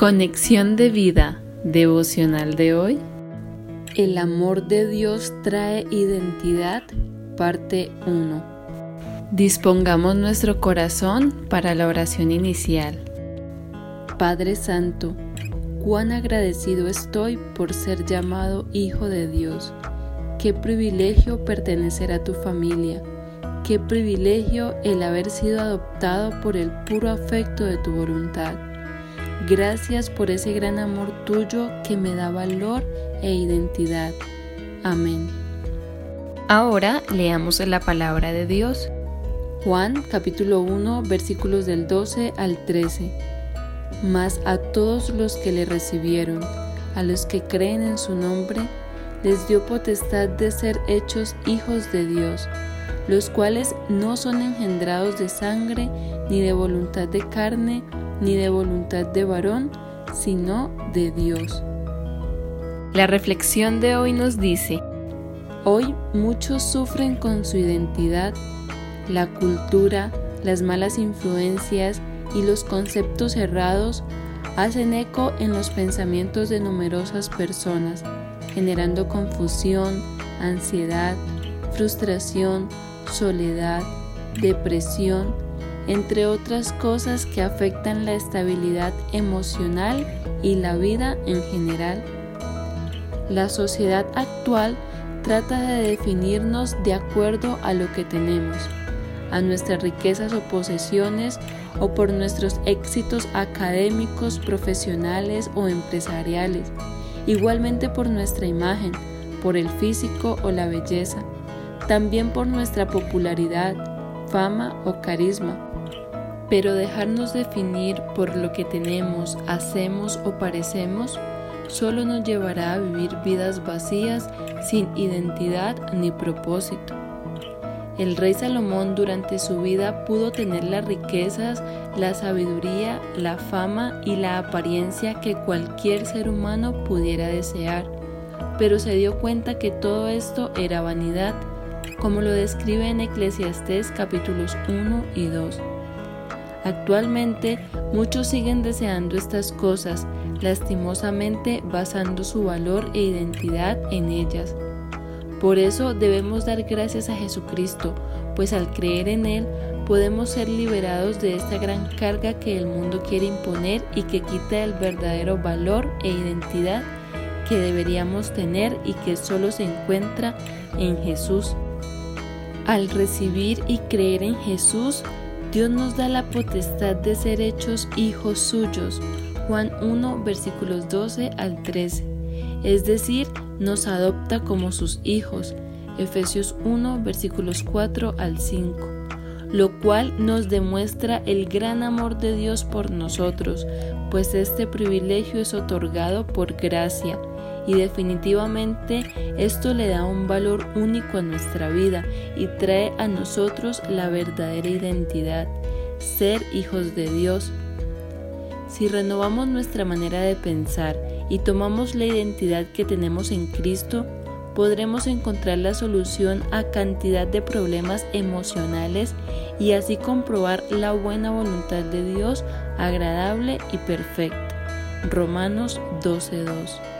Conexión de vida devocional de hoy. El amor de Dios trae identidad, parte 1. Dispongamos nuestro corazón para la oración inicial. Padre Santo, cuán agradecido estoy por ser llamado Hijo de Dios. Qué privilegio pertenecer a tu familia. Qué privilegio el haber sido adoptado por el puro afecto de tu voluntad. Gracias por ese gran amor tuyo que me da valor e identidad. Amén. Ahora leamos la palabra de Dios. Juan capítulo 1 versículos del 12 al 13. Mas a todos los que le recibieron, a los que creen en su nombre, les dio potestad de ser hechos hijos de Dios, los cuales no son engendrados de sangre, ni de voluntad de carne, ni de voluntad de varón, sino de Dios. La reflexión de hoy nos dice, hoy muchos sufren con su identidad, la cultura, las malas influencias y los conceptos errados hacen eco en los pensamientos de numerosas personas, generando confusión, ansiedad, frustración, soledad, depresión, entre otras cosas que afectan la estabilidad emocional y la vida en general. La sociedad actual trata de definirnos de acuerdo a lo que tenemos, a nuestras riquezas o posesiones o por nuestros éxitos académicos, profesionales o empresariales, igualmente por nuestra imagen, por el físico o la belleza, también por nuestra popularidad, fama o carisma pero dejarnos definir por lo que tenemos, hacemos o parecemos solo nos llevará a vivir vidas vacías sin identidad ni propósito. El rey Salomón durante su vida pudo tener las riquezas, la sabiduría, la fama y la apariencia que cualquier ser humano pudiera desear, pero se dio cuenta que todo esto era vanidad, como lo describe en Eclesiastés capítulos 1 y 2. Actualmente muchos siguen deseando estas cosas, lastimosamente basando su valor e identidad en ellas. Por eso debemos dar gracias a Jesucristo, pues al creer en Él podemos ser liberados de esta gran carga que el mundo quiere imponer y que quita el verdadero valor e identidad que deberíamos tener y que solo se encuentra en Jesús. Al recibir y creer en Jesús, Dios nos da la potestad de ser hechos hijos suyos. Juan 1 versículos 12 al 13. Es decir, nos adopta como sus hijos. Efesios 1 versículos 4 al 5. Lo cual nos demuestra el gran amor de Dios por nosotros, pues este privilegio es otorgado por gracia y definitivamente esto le da un valor único a nuestra vida y trae a nosotros la verdadera identidad, ser hijos de Dios. Si renovamos nuestra manera de pensar y tomamos la identidad que tenemos en Cristo, podremos encontrar la solución a cantidad de problemas emocionales y así comprobar la buena voluntad de Dios agradable y perfecta. Romanos 12:2